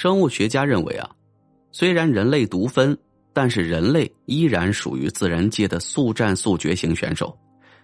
生物学家认为啊，虽然人类独分，但是人类依然属于自然界的速战速决型选手，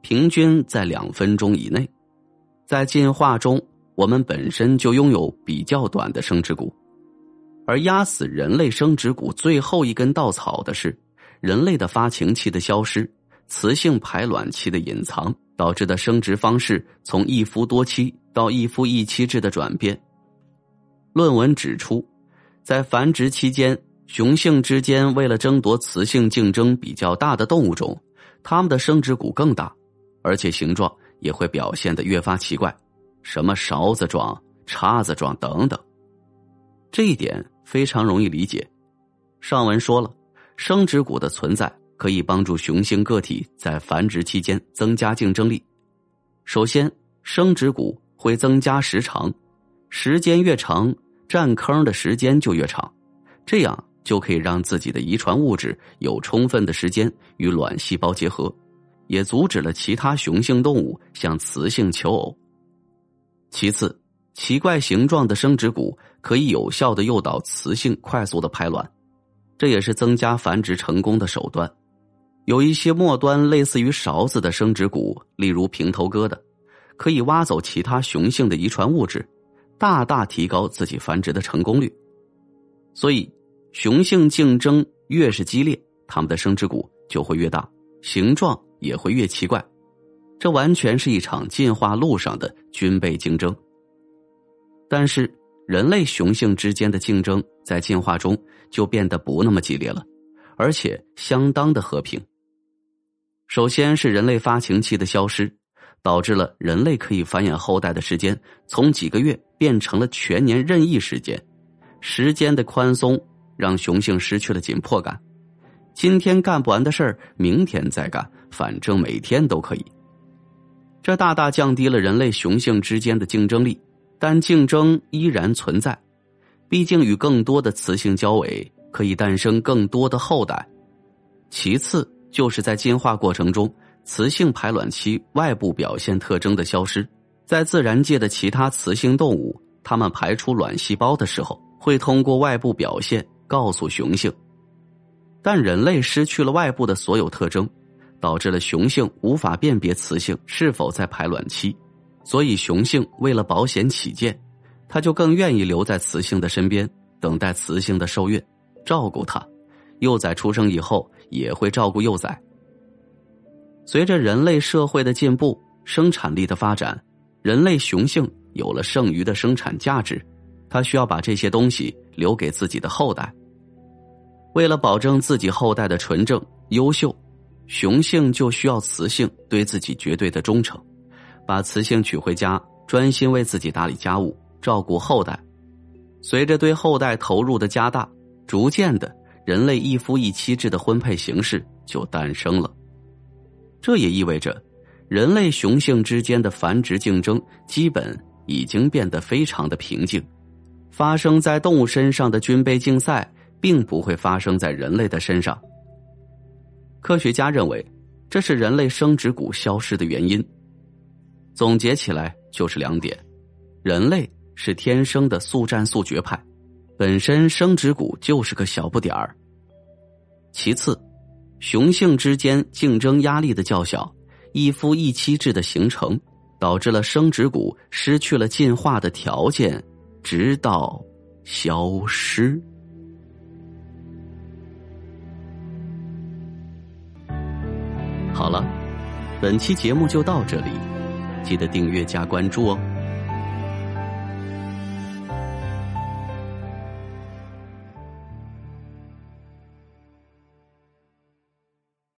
平均在两分钟以内。在进化中，我们本身就拥有比较短的生殖骨，而压死人类生殖骨最后一根稻草的是人类的发情期的消失，雌性排卵期的隐藏导致的生殖方式从一夫多妻到一夫一妻制的转变。论文指出，在繁殖期间，雄性之间为了争夺雌性竞争比较大的动物中，它们的生殖骨更大，而且形状也会表现的越发奇怪，什么勺子状、叉子状等等。这一点非常容易理解。上文说了，生殖骨的存在可以帮助雄性个体在繁殖期间增加竞争力。首先，生殖骨会增加时长。时间越长，占坑的时间就越长，这样就可以让自己的遗传物质有充分的时间与卵细胞结合，也阻止了其他雄性动物向雌性求偶。其次，奇怪形状的生殖骨可以有效的诱导雌性快速的排卵，这也是增加繁殖成功的手段。有一些末端类似于勺子的生殖骨，例如平头哥的，可以挖走其他雄性的遗传物质。大大提高自己繁殖的成功率，所以雄性竞争越是激烈，它们的生殖骨就会越大，形状也会越奇怪。这完全是一场进化路上的军备竞争。但是人类雄性之间的竞争在进化中就变得不那么激烈了，而且相当的和平。首先是人类发情期的消失。导致了人类可以繁衍后代的时间从几个月变成了全年任意时间，时间的宽松让雄性失去了紧迫感。今天干不完的事儿，明天再干，反正每天都可以。这大大降低了人类雄性之间的竞争力，但竞争依然存在。毕竟与更多的雌性交尾，可以诞生更多的后代。其次，就是在进化过程中。雌性排卵期外部表现特征的消失，在自然界的其他雌性动物，它们排出卵细胞的时候，会通过外部表现告诉雄性。但人类失去了外部的所有特征，导致了雄性无法辨别雌性是否在排卵期，所以雄性为了保险起见，他就更愿意留在雌性的身边，等待雌性的受孕，照顾它。幼崽出生以后，也会照顾幼崽。随着人类社会的进步，生产力的发展，人类雄性有了剩余的生产价值，他需要把这些东西留给自己的后代。为了保证自己后代的纯正优秀，雄性就需要雌性对自己绝对的忠诚，把雌性娶回家，专心为自己打理家务，照顾后代。随着对后代投入的加大，逐渐的，人类一夫一妻制的婚配形式就诞生了。这也意味着，人类雄性之间的繁殖竞争基本已经变得非常的平静。发生在动物身上的军备竞赛，并不会发生在人类的身上。科学家认为，这是人类生殖骨消失的原因。总结起来就是两点：人类是天生的速战速决派，本身生殖骨就是个小不点儿。其次。雄性之间竞争压力的较小，一夫一妻制的形成，导致了生殖骨失去了进化的条件，直到消失。好了，本期节目就到这里，记得订阅加关注哦。